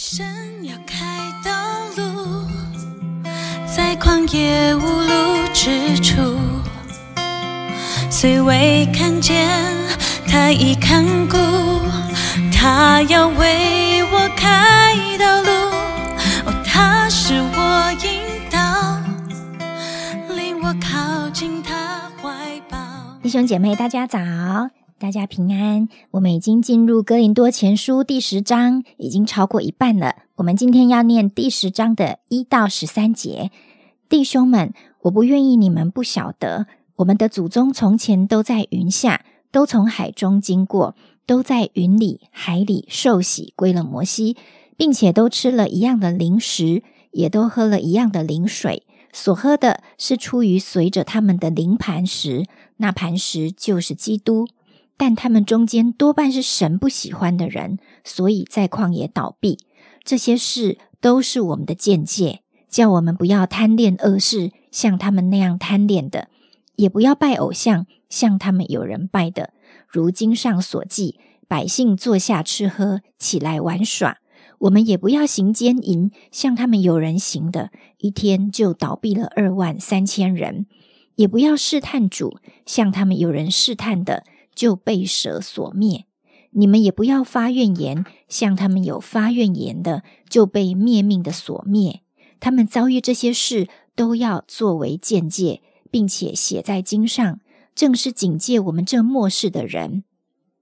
神要开道路，在旷野无路之处，虽未看见，他已看顾，他要为我开道路，哦，他是我引导，令我靠近他怀抱。弟兄姐妹，大家早，大家平安。我们已经进入哥林多前书第十章，已经超过一半了。我们今天要念第十章的一到十三节。弟兄们，我不愿意你们不晓得，我们的祖宗从前都在云下，都从海中经过，都在云里、海里受洗，归了摩西，并且都吃了一样的灵食，也都喝了一样的灵水。所喝的是出于随着他们的灵磐石，那磐石就是基督。但他们中间多半是神不喜欢的人，所以在旷野倒闭。这些事都是我们的见解，叫我们不要贪恋恶事，像他们那样贪恋的；也不要拜偶像，像他们有人拜的。如经上所记，百姓坐下吃喝，起来玩耍。我们也不要行奸淫，像他们有人行的，一天就倒闭了二万三千人；也不要试探主，像他们有人试探的，就被蛇所灭。你们也不要发怨言，像他们有发怨言的，就被灭命的所灭。他们遭遇这些事，都要作为见戒，并且写在经上，正是警戒我们这末世的人。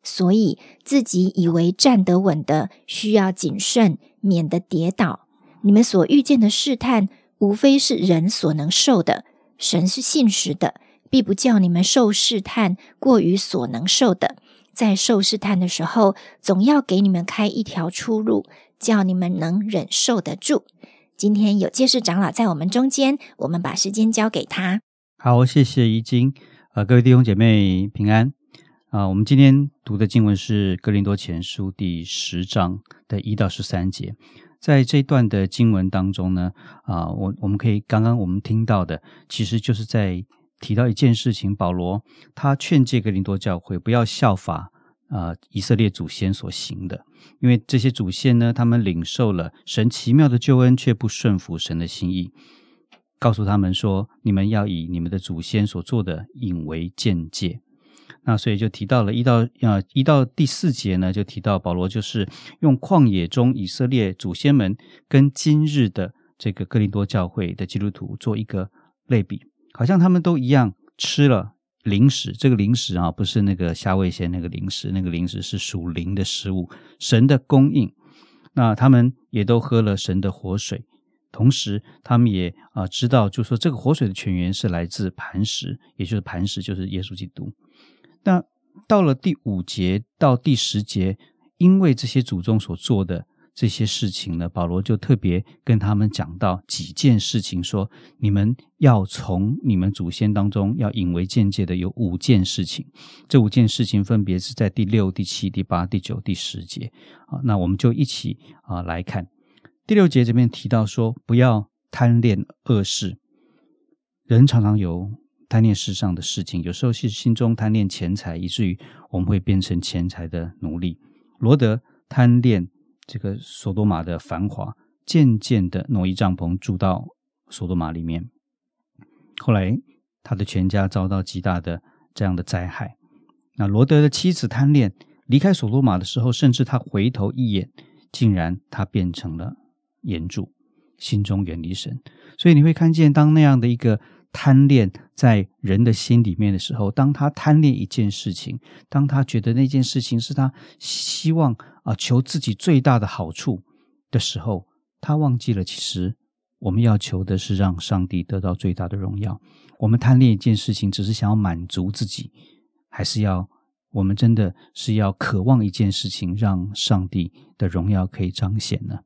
所以自己以为站得稳的，需要谨慎，免得跌倒。你们所遇见的试探，无非是人所能受的。神是信实的，必不叫你们受试探过于所能受的。在受试探的时候，总要给你们开一条出路，叫你们能忍受得住。今天有介事长老在我们中间，我们把时间交给他。好，谢谢怡晶。呃，各位弟兄姐妹平安啊！我们今天读的经文是《哥林多前书》第十章的一到十三节。在这段的经文当中呢，啊，我我们可以刚刚我们听到的，其实就是在提到一件事情，保罗他劝诫哥林多教会不要效法啊以色列祖先所行的，因为这些祖先呢，他们领受了神奇妙的救恩，却不顺服神的心意。告诉他们说：“你们要以你们的祖先所做的引为鉴戒。”那所以就提到了一到啊一到第四节呢，就提到保罗就是用旷野中以色列祖先们跟今日的这个哥林多教会的基督徒做一个类比，好像他们都一样吃了零食。这个零食啊，不是那个虾味鲜那个零食，那个零食是属灵的食物，神的供应。那他们也都喝了神的活水。同时，他们也啊知道，就说这个活水的泉源是来自磐石，也就是磐石就是耶稣基督。那到了第五节到第十节，因为这些祖宗所做的这些事情呢，保罗就特别跟他们讲到几件事情，说你们要从你们祖先当中要引为鉴戒的有五件事情。这五件事情分别是在第六、第七、第八、第九、第十节啊。那我们就一起啊来看。第六节这边提到说，不要贪恋恶事。人常常有贪恋世上的事情，有时候是心中贪恋钱财，以至于我们会变成钱财的奴隶。罗德贪恋这个索多玛的繁华，渐渐的挪移帐篷住到索多玛里面。后来他的全家遭到极大的这样的灾害。那罗德的妻子贪恋离开索多玛的时候，甚至他回头一眼，竟然他变成了。严住，心中远离神，所以你会看见，当那样的一个贪恋在人的心里面的时候，当他贪恋一件事情，当他觉得那件事情是他希望啊求自己最大的好处的时候，他忘记了，其实我们要求的是让上帝得到最大的荣耀。我们贪恋一件事情，只是想要满足自己，还是要我们真的是要渴望一件事情，让上帝的荣耀可以彰显呢？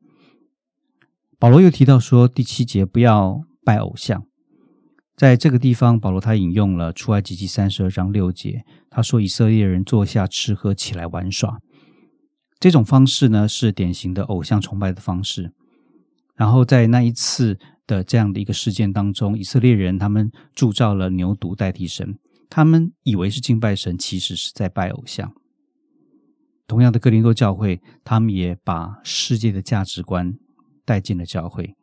保罗又提到说，第七节不要拜偶像。在这个地方，保罗他引用了出埃及记三十二章六节，他说：“以色列人坐下吃喝，起来玩耍。”这种方式呢，是典型的偶像崇拜的方式。然后在那一次的这样的一个事件当中，以色列人他们铸造了牛犊代替神，他们以为是敬拜神，其实是在拜偶像。同样的，哥林多教会，他们也把世界的价值观带进了教会，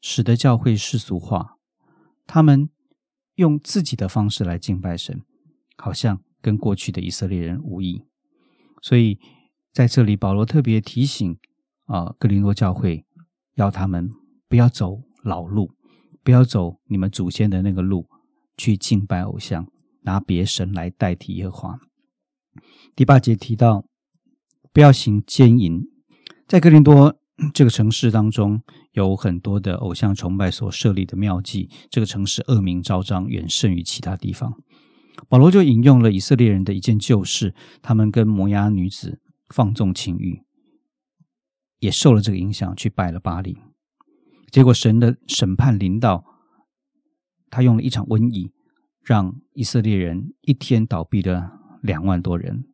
使得教会世俗化。他们用自己的方式来敬拜神，好像跟过去的以色列人无异。所以在这里，保罗特别提醒啊，哥林多教会，要他们不要走老路，不要走你们祖先的那个路，去敬拜偶像，拿别神来代替耶和华。第八节提到。不要行奸淫，在哥林多这个城市当中，有很多的偶像崇拜所设立的庙妓，这个城市恶名昭彰，远胜于其他地方。保罗就引用了以色列人的一件旧事，他们跟摩押女子放纵情欲，也受了这个影响，去拜了巴黎。结果神的审判临到，他用了一场瘟疫，让以色列人一天倒闭了两万多人。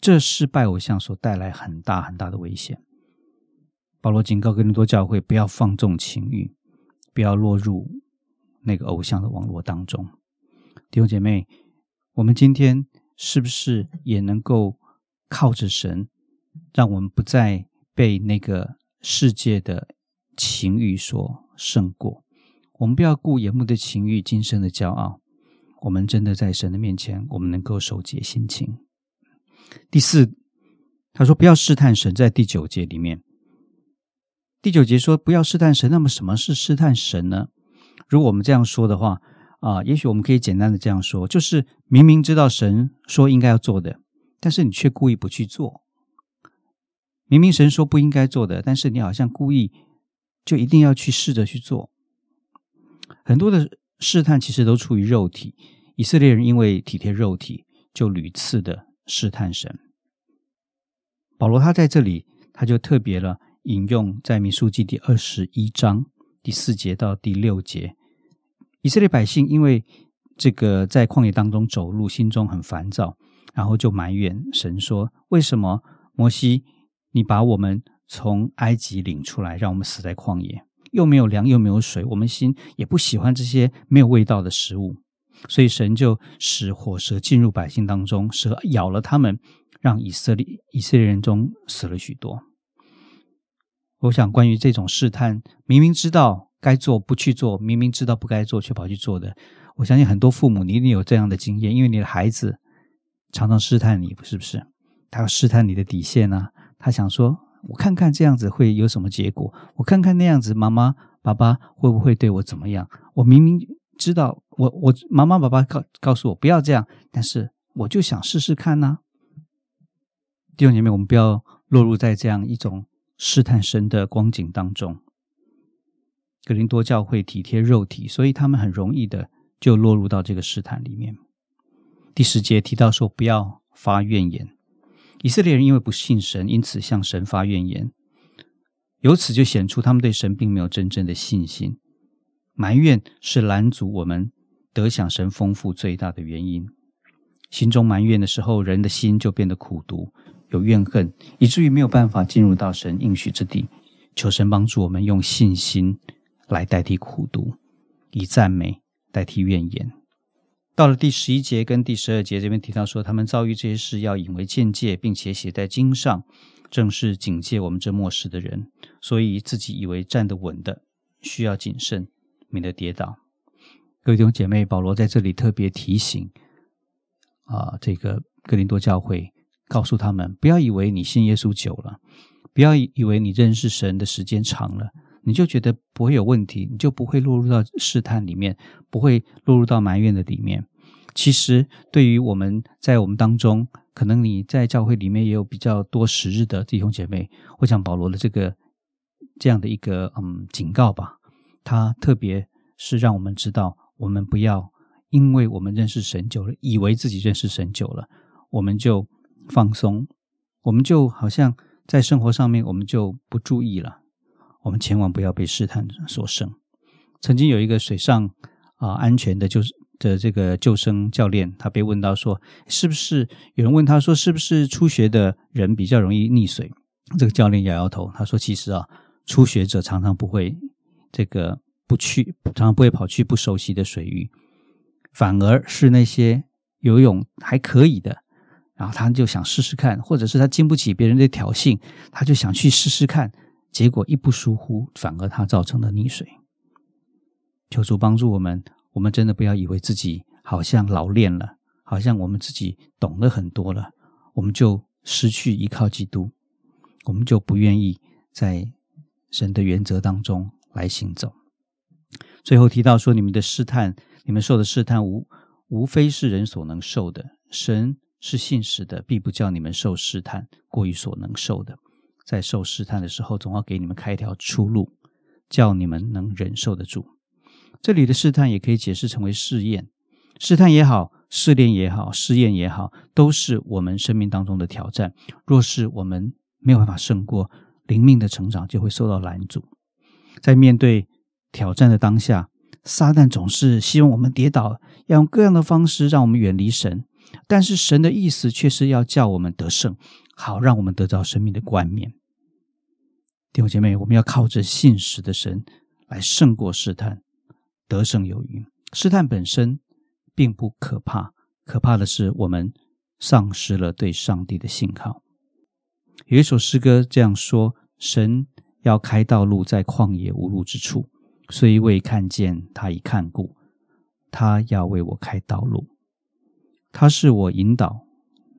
这是拜偶像所带来很大很大的危险。保罗警告更多教会不要放纵情欲，不要落入那个偶像的网络当中。弟兄姐妹，我们今天是不是也能够靠着神，让我们不再被那个世界的情欲所胜过？我们不要顾眼目的情欲、今生的骄傲。我们真的在神的面前，我们能够守节心情。第四，他说不要试探神，在第九节里面，第九节说不要试探神。那么什么是试探神呢？如果我们这样说的话，啊，也许我们可以简单的这样说，就是明明知道神说应该要做的，但是你却故意不去做；明明神说不应该做的，但是你好像故意就一定要去试着去做。很多的试探其实都出于肉体，以色列人因为体贴肉体，就屡次的。试探神，保罗他在这里，他就特别了引用在民数记第二十一章第四节到第六节，以色列百姓因为这个在旷野当中走路，心中很烦躁，然后就埋怨神说：“为什么摩西你把我们从埃及领出来，让我们死在旷野，又没有粮又没有水，我们心也不喜欢这些没有味道的食物。”所以神就使火蛇进入百姓当中，蛇咬了他们，让以色列以色列人中死了许多。我想，关于这种试探，明明知道该做不去做，明明知道不该做却跑去做的，我相信很多父母你一定有这样的经验，因为你的孩子常常试探你，是不是？他要试探你的底线啊！他想说，我看看这样子会有什么结果，我看看那样子妈妈爸爸会不会对我怎么样？我明明。知道我我妈妈爸爸告告诉我不要这样，但是我就想试试看呢。弟兄姐妹，我们不要落入在这样一种试探神的光景当中。格林多教会体贴肉体，所以他们很容易的就落入到这个试探里面。第十节提到说不要发怨言，以色列人因为不信神，因此向神发怨言，由此就显出他们对神并没有真正的信心。埋怨是拦阻我们得享神丰富最大的原因。心中埋怨的时候，人的心就变得苦毒，有怨恨，以至于没有办法进入到神应许之地。求神帮助我们用信心来代替苦读，以赞美代替怨言。到了第十一节跟第十二节这边提到说，他们遭遇这些事要引为鉴戒，并且写在经上，正是警戒我们这末世的人。所以自己以为站得稳的，需要谨慎。免得跌倒。各位弟兄姐妹，保罗在这里特别提醒啊，这个哥林多教会，告诉他们不要以为你信耶稣久了，不要以为你认识神的时间长了，你就觉得不会有问题，你就不会落入到试探里面，不会落入到埋怨的里面。其实，对于我们在我们当中，可能你在教会里面也有比较多时日的弟兄姐妹，我想保罗的这个这样的一个嗯警告吧。他特别是让我们知道，我们不要因为我们认识神久了，以为自己认识神久了，我们就放松，我们就好像在生活上面我们就不注意了。我们千万不要被试探所胜。曾经有一个水上啊安全的救的这个救生教练，他被问到说，是不是有人问他说，是不是初学的人比较容易溺水？这个教练摇摇头，他说，其实啊，初学者常常不会。这个不去，常常不会跑去不熟悉的水域，反而是那些游泳还可以的，然后他就想试试看，或者是他经不起别人的挑衅，他就想去试试看，结果一不疏忽，反而他造成了溺水。求主帮助我们，我们真的不要以为自己好像老练了，好像我们自己懂得很多了，我们就失去依靠基督，我们就不愿意在神的原则当中来行走。最后提到说，你们的试探，你们受的试探无无非是人所能受的，神。是信实的，必不叫你们受试探过于所能受的。在受试探的时候，总要给你们开一条出路，叫你们能忍受得住。这里的试探也可以解释成为试验，试探也好，试炼也好，试验也好，都是我们生命当中的挑战。若是我们没有办法胜过，灵命的成长就会受到拦阻。在面对挑战的当下，撒旦总是希望我们跌倒，要用各样的方式让我们远离神。但是神的意思却是要叫我们得胜，好让我们得到生命的冠冕。弟兄姐妹，我们要靠着信实的神来胜过试探，得胜有余。试探本身并不可怕，可怕的是我们丧失了对上帝的信靠。有一首诗歌这样说：“神要开道路在旷野无路之处，虽未看见，他已看顾，他要为我开道路。”他是我引导，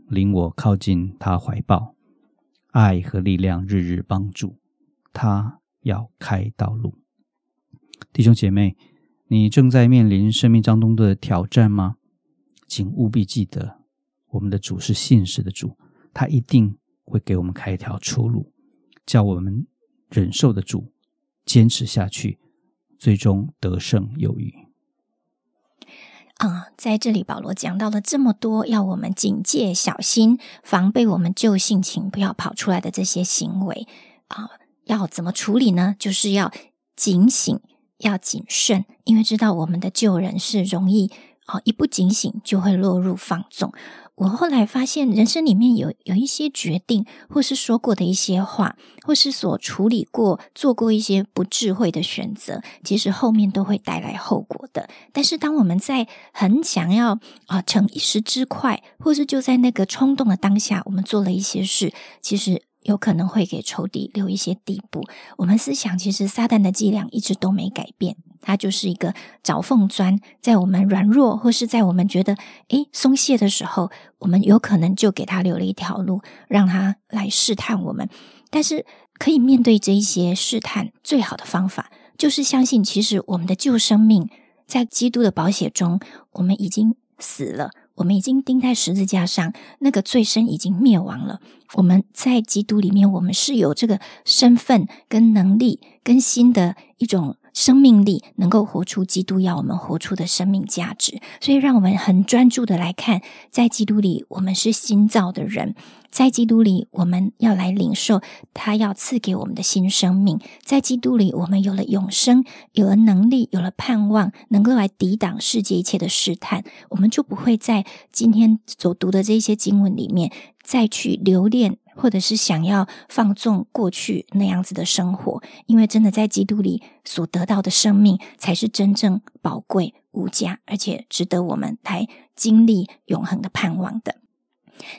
领我靠近他怀抱，爱和力量日日帮助。他要开道路，弟兄姐妹，你正在面临生命当中的挑战吗？请务必记得，我们的主是信实的主，他一定会给我们开一条出路，叫我们忍受得住，坚持下去，最终得胜有余。啊，在这里，保罗讲到了这么多，要我们警戒、小心、防备我们旧性情不要跑出来的这些行为啊，要怎么处理呢？就是要警醒，要谨慎，因为知道我们的旧人是容易啊，一不警醒就会落入放纵。我后来发现，人生里面有有一些决定，或是说过的一些话，或是所处理过、做过一些不智慧的选择，其实后面都会带来后果的。但是，当我们在很想要啊逞一时之快，或是就在那个冲动的当下，我们做了一些事，其实。有可能会给仇敌留一些地步。我们思想，其实撒旦的伎俩一直都没改变，他就是一个找缝钻，在我们软弱或是在我们觉得诶松懈的时候，我们有可能就给他留了一条路，让他来试探我们。但是可以面对这一些试探，最好的方法就是相信，其实我们的旧生命在基督的宝血中，我们已经死了。我们已经钉在十字架上，那个罪身已经灭亡了。我们在基督里面，我们是有这个身份、跟能力、跟新的一种。生命力能够活出基督要我们活出的生命价值，所以让我们很专注的来看，在基督里我们是新造的人，在基督里我们要来领受他要赐给我们的新生命，在基督里我们有了永生，有了能力，有了盼望，能够来抵挡世界一切的试探，我们就不会在今天所读的这些经文里面再去留恋。或者是想要放纵过去那样子的生活，因为真的在基督里所得到的生命，才是真正宝贵无价，而且值得我们来经历永恒的盼望的。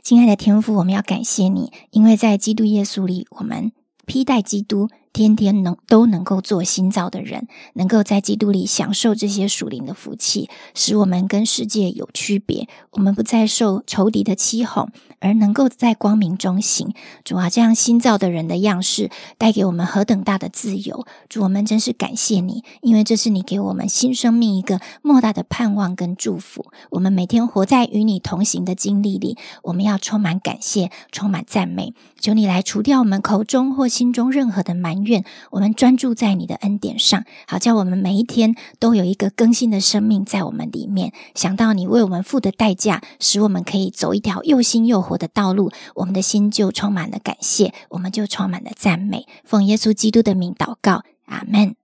亲爱的天父，我们要感谢你，因为在基督耶稣里，我们披戴基督。天天能都能够做新造的人，能够在基督里享受这些属灵的福气，使我们跟世界有区别。我们不再受仇敌的欺哄，而能够在光明中行。主啊，这样新造的人的样式带给我们何等大的自由！主，我们真是感谢你，因为这是你给我们新生命一个莫大的盼望跟祝福。我们每天活在与你同行的经历里，我们要充满感谢，充满赞美。求你来除掉我们口中或心中任何的埋。愿我们专注在你的恩典上，好叫我们每一天都有一个更新的生命在我们里面。想到你为我们付的代价，使我们可以走一条又新又活的道路，我们的心就充满了感谢，我们就充满了赞美。奉耶稣基督的名祷告，阿门。